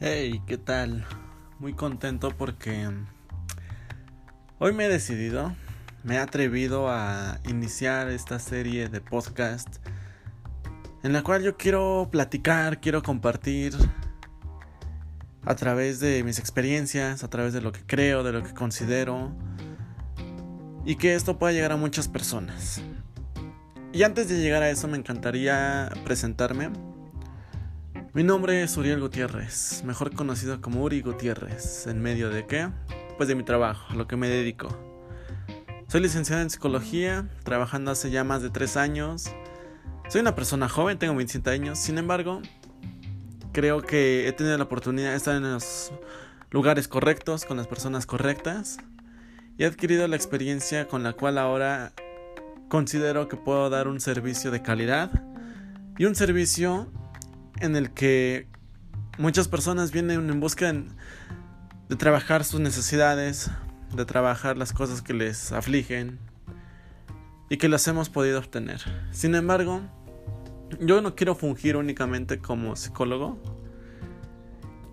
Hey, ¿qué tal? Muy contento porque hoy me he decidido, me he atrevido a iniciar esta serie de podcast en la cual yo quiero platicar, quiero compartir a través de mis experiencias, a través de lo que creo, de lo que considero y que esto pueda llegar a muchas personas. Y antes de llegar a eso me encantaría presentarme. Mi nombre es Uriel Gutiérrez, mejor conocido como Uri Gutiérrez. ¿En medio de qué? Pues de mi trabajo, a lo que me dedico. Soy licenciado en psicología, trabajando hace ya más de tres años. Soy una persona joven, tengo 27 años, sin embargo, creo que he tenido la oportunidad de estar en los lugares correctos, con las personas correctas, y he adquirido la experiencia con la cual ahora considero que puedo dar un servicio de calidad y un servicio en el que muchas personas vienen en busca de trabajar sus necesidades, de trabajar las cosas que les afligen y que las hemos podido obtener. Sin embargo, yo no quiero fungir únicamente como psicólogo.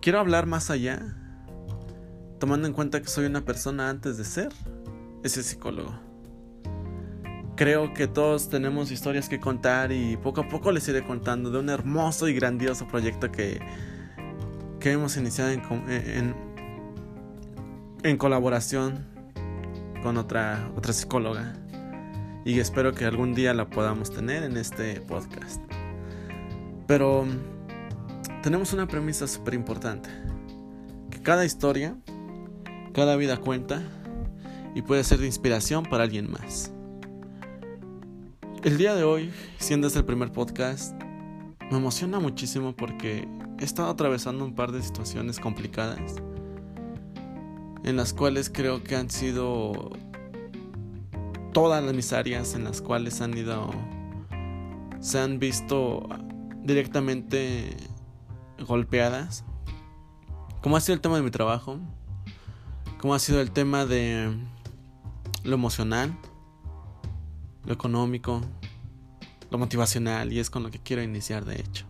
Quiero hablar más allá, tomando en cuenta que soy una persona antes de ser ese psicólogo. Creo que todos tenemos historias que contar y poco a poco les iré contando de un hermoso y grandioso proyecto que, que hemos iniciado en, en, en colaboración con otra, otra psicóloga. Y espero que algún día la podamos tener en este podcast. Pero tenemos una premisa súper importante. Que cada historia, cada vida cuenta y puede ser de inspiración para alguien más. El día de hoy, siendo este el primer podcast, me emociona muchísimo porque he estado atravesando un par de situaciones complicadas en las cuales creo que han sido todas mis áreas en las cuales han ido se han visto directamente golpeadas como ha sido el tema de mi trabajo como ha sido el tema de lo emocional lo económico, lo motivacional y es con lo que quiero iniciar de hecho.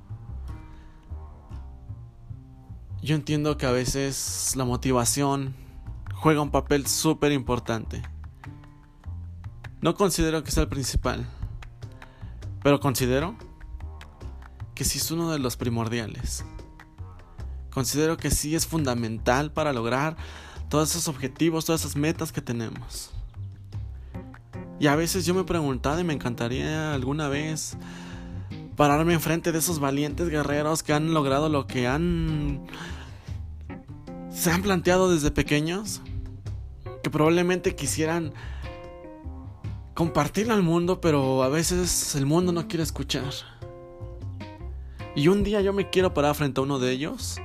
Yo entiendo que a veces la motivación juega un papel súper importante. No considero que sea el principal, pero considero que sí es uno de los primordiales. Considero que sí es fundamental para lograr todos esos objetivos, todas esas metas que tenemos. Y a veces yo me preguntaba y me encantaría alguna vez pararme enfrente de esos valientes guerreros que han logrado lo que han se han planteado desde pequeños, que probablemente quisieran compartirlo al mundo, pero a veces el mundo no quiere escuchar. Y un día yo me quiero parar frente a uno de ellos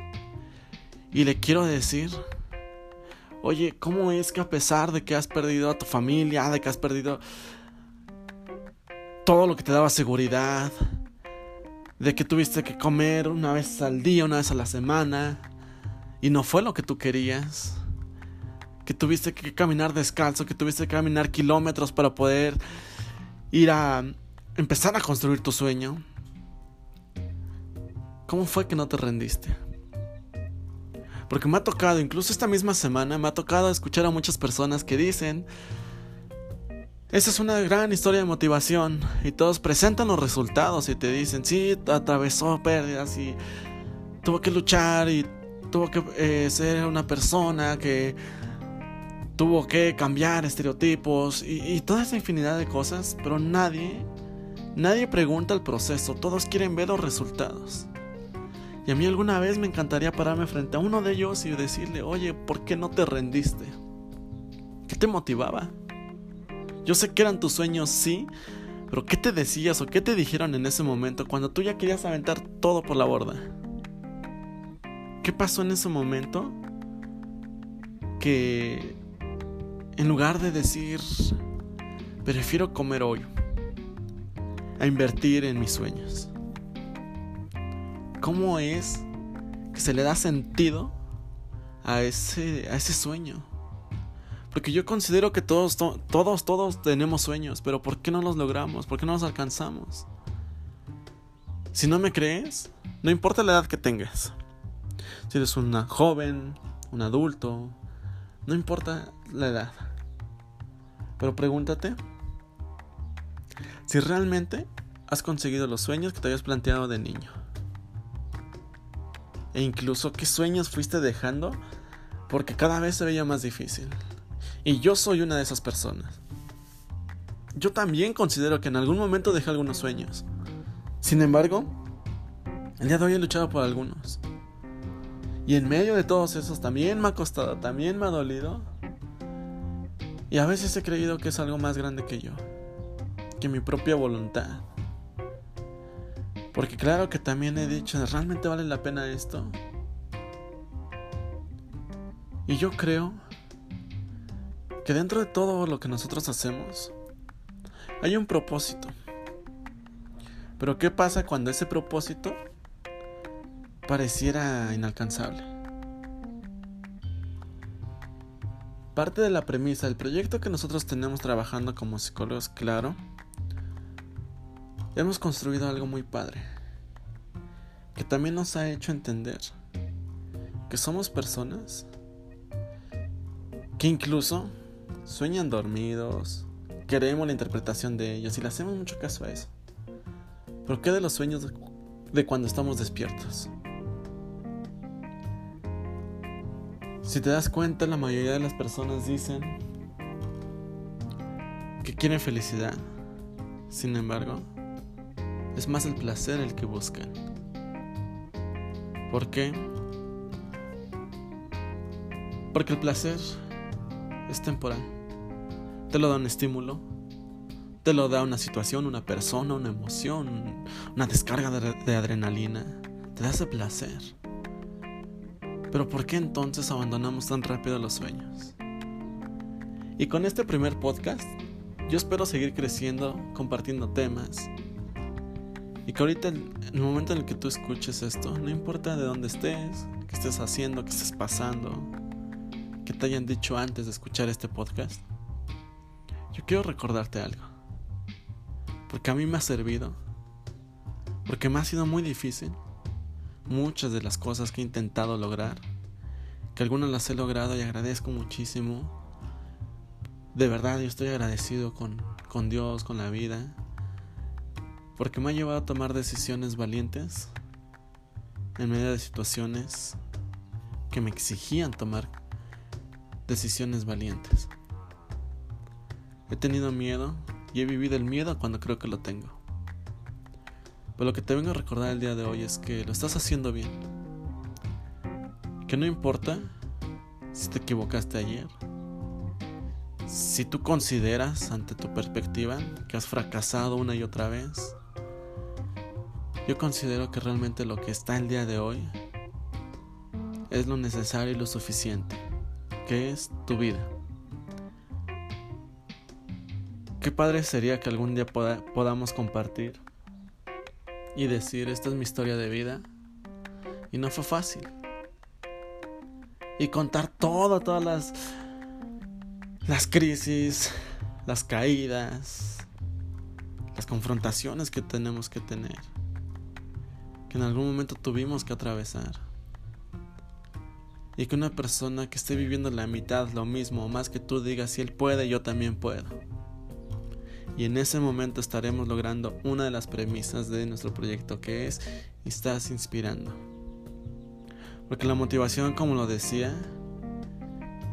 y le quiero decir Oye, ¿cómo es que a pesar de que has perdido a tu familia, de que has perdido todo lo que te daba seguridad, de que tuviste que comer una vez al día, una vez a la semana, y no fue lo que tú querías, que tuviste que caminar descalzo, que tuviste que caminar kilómetros para poder ir a empezar a construir tu sueño? ¿Cómo fue que no te rendiste? Porque me ha tocado, incluso esta misma semana, me ha tocado escuchar a muchas personas que dicen, esa es una gran historia de motivación y todos presentan los resultados y te dicen, sí, atravesó pérdidas y tuvo que luchar y tuvo que eh, ser una persona que tuvo que cambiar estereotipos y, y toda esa infinidad de cosas, pero nadie, nadie pregunta el proceso, todos quieren ver los resultados. Y a mí alguna vez me encantaría pararme frente a uno de ellos y decirle, oye, ¿por qué no te rendiste? ¿Qué te motivaba? Yo sé que eran tus sueños, sí, pero ¿qué te decías o qué te dijeron en ese momento cuando tú ya querías aventar todo por la borda? ¿Qué pasó en ese momento? Que en lugar de decir, prefiero comer hoy, a invertir en mis sueños. ¿Cómo es que se le da sentido a ese, a ese sueño? Porque yo considero que todos, todos, todos tenemos sueños, pero ¿por qué no los logramos? ¿Por qué no los alcanzamos? Si no me crees, no importa la edad que tengas. Si eres una joven, un adulto, no importa la edad. Pero pregúntate si realmente has conseguido los sueños que te habías planteado de niño. E incluso qué sueños fuiste dejando porque cada vez se veía más difícil. Y yo soy una de esas personas. Yo también considero que en algún momento dejé algunos sueños. Sin embargo, el día de hoy he luchado por algunos. Y en medio de todos esos también me ha costado, también me ha dolido. Y a veces he creído que es algo más grande que yo, que mi propia voluntad. Porque claro que también he dicho, ¿realmente vale la pena esto? Y yo creo que dentro de todo lo que nosotros hacemos hay un propósito. Pero ¿qué pasa cuando ese propósito pareciera inalcanzable? Parte de la premisa del proyecto que nosotros tenemos trabajando como psicólogos, claro, hemos construido algo muy padre, que también nos ha hecho entender que somos personas que incluso sueñan dormidos, queremos la interpretación de ellos y le hacemos mucho caso a eso. Pero ¿qué de los sueños de cuando estamos despiertos? Si te das cuenta, la mayoría de las personas dicen que quieren felicidad. Sin embargo, es más el placer el que buscan. ¿Por qué? Porque el placer es temporal. Te lo da un estímulo, te lo da una situación, una persona, una emoción, una descarga de, adrenalina, te da ese placer. Pero ¿por qué entonces abandonamos tan rápido los sueños? Y con este primer podcast, yo espero seguir creciendo, compartiendo temas. Y que ahorita, en el momento en el que tú escuches esto, no importa de dónde estés, qué estés haciendo, qué estés pasando, que te hayan dicho antes de escuchar este podcast, yo quiero recordarte algo. Porque a mí me ha servido. Porque me ha sido muy difícil. Muchas de las cosas que he intentado lograr. Que algunas las he logrado y agradezco muchísimo. De verdad, yo estoy agradecido con, con Dios, con la vida. Porque me ha llevado a tomar decisiones valientes. En medio de situaciones que me exigían tomar decisiones valientes. He tenido miedo y he vivido el miedo cuando creo que lo tengo. Pero lo que te vengo a recordar el día de hoy es que lo estás haciendo bien. Que no importa si te equivocaste ayer. Si tú consideras ante tu perspectiva que has fracasado una y otra vez. Yo considero que realmente lo que está el día de hoy es lo necesario y lo suficiente que es tu vida. Qué padre sería que algún día podamos compartir y decir, esta es mi historia de vida. Y no fue fácil. Y contar todo, todas las, las crisis, las caídas, las confrontaciones que tenemos que tener. Que en algún momento tuvimos que atravesar y que una persona que esté viviendo la mitad lo mismo o más que tú digas si él puede, yo también puedo. Y en ese momento estaremos logrando una de las premisas de nuestro proyecto que es estás inspirando. Porque la motivación, como lo decía,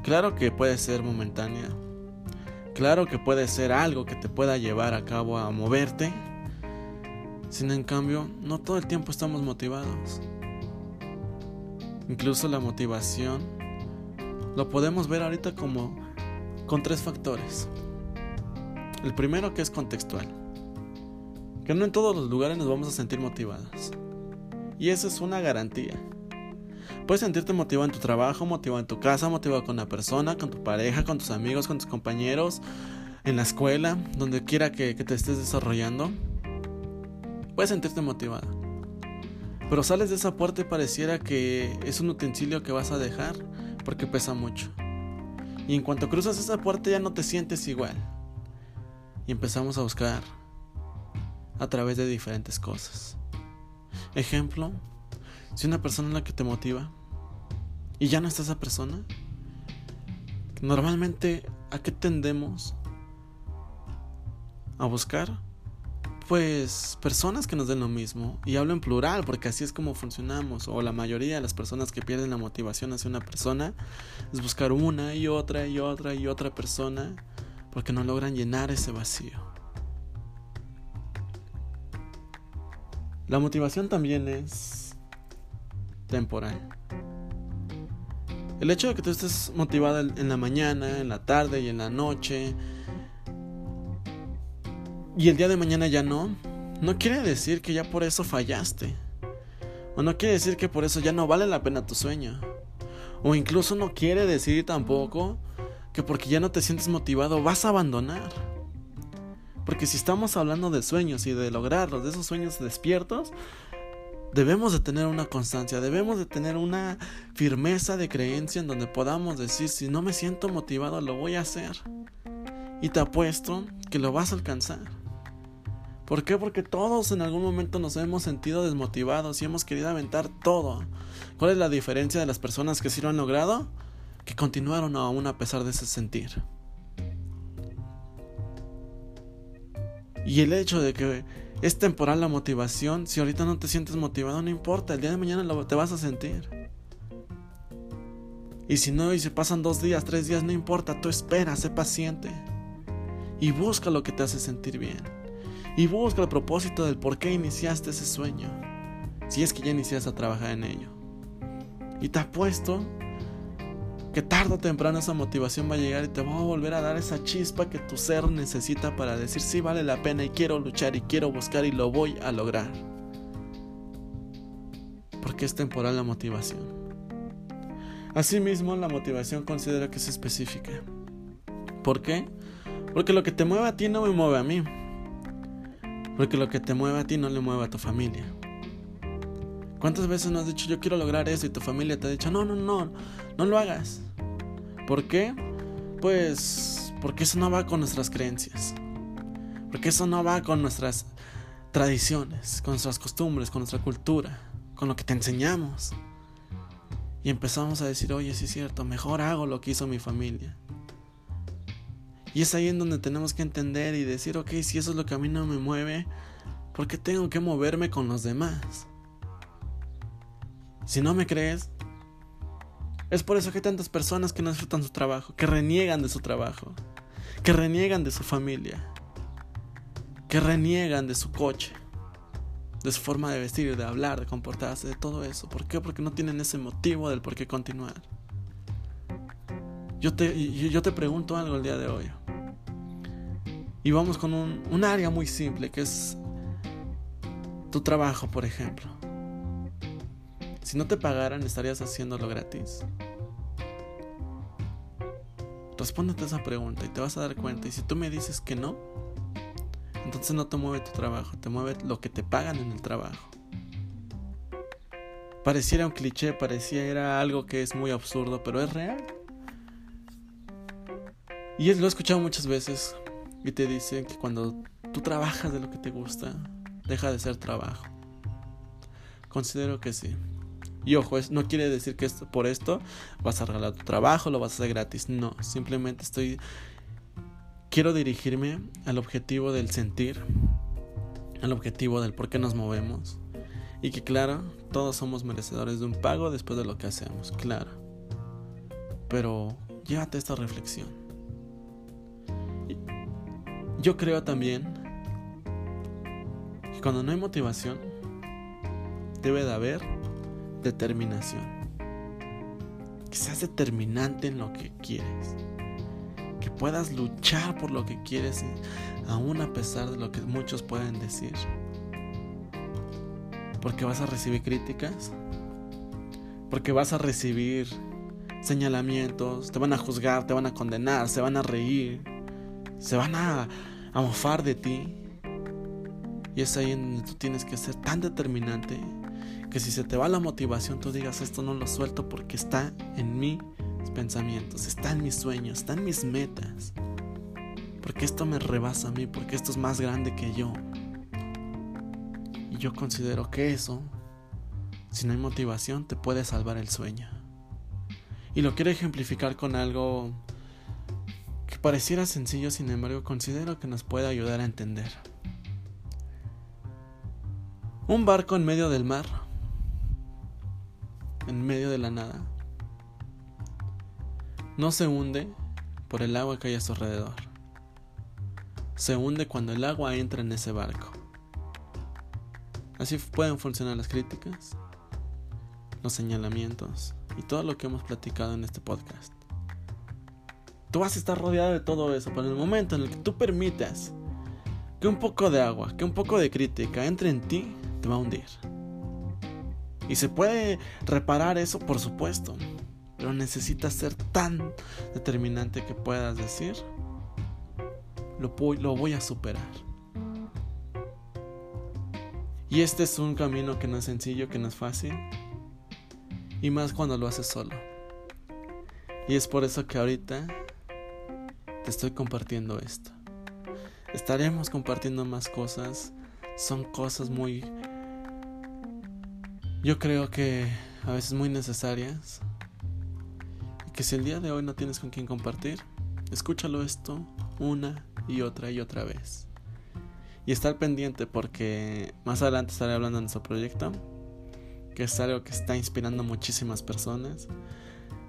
claro que puede ser momentánea. Claro que puede ser algo que te pueda llevar a cabo a moverte. Sin en cambio, no todo el tiempo estamos motivados. Incluso la motivación lo podemos ver ahorita como con tres factores. El primero que es contextual. Que no en todos los lugares nos vamos a sentir motivados. Y eso es una garantía. Puedes sentirte motivado en tu trabajo, motivado en tu casa, motivado con una persona, con tu pareja, con tus amigos, con tus compañeros, en la escuela, donde quiera que te estés desarrollando. Puedes sentirte motivado. Pero sales de esa puerta y pareciera que es un utensilio que vas a dejar porque pesa mucho. Y en cuanto cruzas esa puerta ya no te sientes igual. Y empezamos a buscar a través de diferentes cosas. Ejemplo, Si una persona es la que te motiva y ya no está esa persona, normalmente ¿a qué tendemos a buscar? Pues personas que nos den lo mismo. Y hablo en plural porque así es como funcionamos. O la mayoría de las personas que pierden la motivación hacia una persona es buscar una y otra y otra y otra persona porque no logran llenar ese vacío. La motivación también es temporal. El hecho de que tú estés motivada en la mañana, en la tarde y en la noche, y el día de mañana ya no, no quiere decir que ya por eso fallaste. O no quiere decir que por eso ya no vale la pena tu sueño. O incluso no quiere decir tampoco que porque ya no te sientes motivado vas a abandonar. Porque si estamos hablando de sueños y de lograrlos, de esos sueños despiertos, debemos de tener una constancia, debemos de tener una firmeza de creencia en donde podamos decir, si no me siento motivado, lo voy a hacer. Y te apuesto que lo vas a alcanzar. ¿Por qué? Porque todos en algún momento nos hemos sentido desmotivados y hemos querido aventar todo. ¿Cuál es la diferencia de las personas que sí lo han logrado? Que continuaron aún a pesar de ese sentir. Y el hecho de que es temporal la motivación. Si ahorita no te sientes motivado, no importa. El día de mañana lo, te vas a sentir. Y si no, y se pasan dos días, tres días, no importa. Tú espera, sé paciente. Y busca lo que te hace sentir bien. Y busca el propósito del por qué iniciaste ese sueño. Si es que ya iniciaste a trabajar en ello. Y te apuesto que tarde o temprano esa motivación va a llegar y te va a volver a dar esa chispa que tu ser necesita para decir sí vale la pena y quiero luchar y quiero buscar y lo voy a lograr. Porque es temporal la motivación. Asimismo, la motivación considero que es específica. ¿Por qué? Porque lo que te mueve a ti no me mueve a mí. Porque lo que te mueve a ti no le mueve a tu familia. ¿Cuántas veces nos has dicho yo quiero lograr eso y tu familia te ha dicho no, no, no, no lo hagas? ¿Por qué? Pues porque eso no va con nuestras creencias. Porque eso no va con nuestras tradiciones, con nuestras costumbres, con nuestra cultura, con lo que te enseñamos. Y empezamos a decir, oye, sí es cierto, mejor hago lo que hizo mi familia. Y es ahí en donde tenemos que entender y decir, ok, si eso es lo que a mí no me mueve, ¿por qué tengo que moverme con los demás? Si no me crees, es por eso que hay tantas personas que no disfrutan su trabajo, que reniegan de su trabajo, que reniegan de su familia, que reniegan de su coche, de su forma de vestir, de hablar, de comportarse, de todo eso. ¿Por qué? Porque no tienen ese motivo del por qué continuar. Yo te, yo te pregunto algo el día de hoy. Y vamos con un, un área muy simple que es tu trabajo, por ejemplo. Si no te pagaran, ¿estarías haciéndolo gratis? Respóndete esa pregunta y te vas a dar cuenta. Y si tú me dices que no, entonces no te mueve tu trabajo, te mueve lo que te pagan en el trabajo. Pareciera un cliché, pareciera algo que es muy absurdo, pero es real. Y lo he escuchado muchas veces y te dicen que cuando tú trabajas de lo que te gusta, deja de ser trabajo. Considero que sí. Y ojo, no quiere decir que por esto vas a regalar tu trabajo, lo vas a hacer gratis. No, simplemente estoy... Quiero dirigirme al objetivo del sentir, al objetivo del por qué nos movemos. Y que claro, todos somos merecedores de un pago después de lo que hacemos, claro. Pero llévate esta reflexión. Yo creo también que cuando no hay motivación, debe de haber determinación. Que seas determinante en lo que quieres. Que puedas luchar por lo que quieres, aún a pesar de lo que muchos pueden decir. Porque vas a recibir críticas. Porque vas a recibir señalamientos. Te van a juzgar, te van a condenar, se van a reír. Se van a, a mofar de ti. Y es ahí en donde tú tienes que ser tan determinante que si se te va la motivación, tú digas esto no lo suelto porque está en mis pensamientos, está en mis sueños, está en mis metas. Porque esto me rebasa a mí, porque esto es más grande que yo. Y yo considero que eso Si no hay motivación, te puede salvar el sueño. Y lo quiero ejemplificar con algo pareciera sencillo, sin embargo considero que nos puede ayudar a entender. Un barco en medio del mar, en medio de la nada, no se hunde por el agua que hay a su alrededor. Se hunde cuando el agua entra en ese barco. Así pueden funcionar las críticas, los señalamientos y todo lo que hemos platicado en este podcast. Tú vas a estar rodeado de todo eso, pero en el momento en el que tú permitas que un poco de agua, que un poco de crítica entre en ti, te va a hundir. Y se puede reparar eso, por supuesto, pero necesitas ser tan determinante que puedas decir, lo lo voy a superar. Y este es un camino que no es sencillo, que no es fácil, y más cuando lo haces solo. Y es por eso que ahorita te estoy compartiendo esto. Estaremos compartiendo más cosas. Son cosas muy... Yo creo que a veces muy necesarias. Y que si el día de hoy no tienes con quién compartir, escúchalo esto una y otra y otra vez. Y estar pendiente porque más adelante estaré hablando de nuestro proyecto que es algo que está inspirando a muchísimas personas,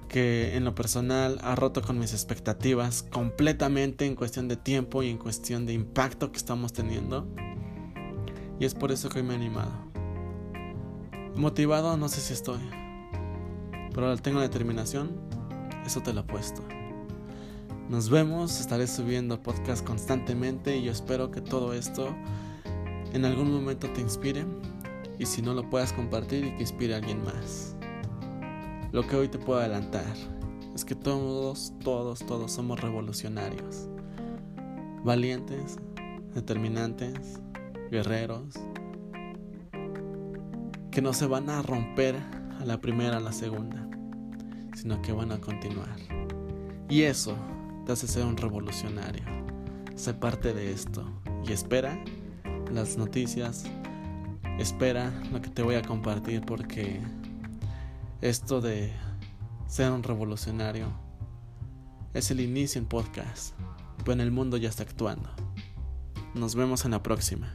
que en lo personal ha roto con mis expectativas completamente en cuestión de tiempo y en cuestión de impacto que estamos teniendo. Y es por eso que hoy me he animado. Motivado no sé si estoy, pero tengo determinación, eso te lo apuesto. Nos vemos, estaré subiendo podcast constantemente y yo espero que todo esto en algún momento te inspire y si no lo puedas compartir y que inspire a alguien más. Lo que hoy te puedo adelantar es que todos, todos, todos somos revolucionarios. Valientes, determinantes, guerreros, que no se van a romper a la primera, a la segunda, sino que van a continuar. Y eso te hace ser un revolucionario. Sé parte de esto y espera las noticias, espera lo que te voy a compartir porque esto de ser un revolucionario es el inicio en podcast, pero en el mundo ya está actuando. Nos vemos en la próxima.